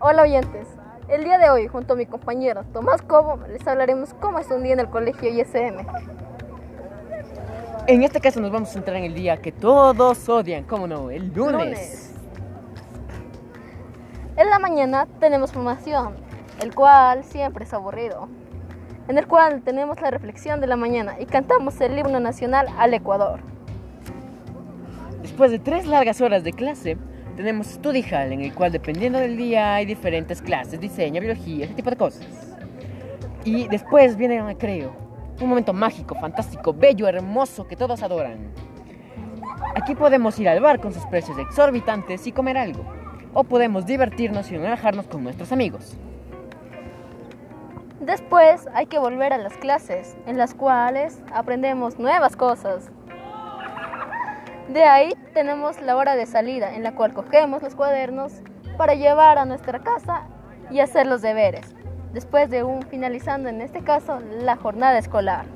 Hola oyentes, el día de hoy junto a mi compañero Tomás Cobo les hablaremos cómo es un día en el colegio ISM. En este caso nos vamos a centrar en el día que todos odian, ¿cómo no? El lunes. Lunes. En la mañana tenemos formación, el cual siempre es aburrido, en el cual tenemos la reflexión de la mañana y cantamos el himno nacional al Ecuador. Después de tres largas horas de clase, tenemos Study Hall, en el cual dependiendo del día hay diferentes clases, diseño, biología, ese tipo de cosas. Y después viene el recreo, un momento mágico, fantástico, bello, hermoso, que todos adoran. Aquí podemos ir al bar con sus precios exorbitantes y comer algo. O podemos divertirnos y relajarnos con nuestros amigos. Después hay que volver a las clases, en las cuales aprendemos nuevas cosas. De ahí tenemos la hora de salida, en la cual cogemos los cuadernos para llevar a nuestra casa y hacer los deberes, después de un finalizando en este caso la jornada escolar.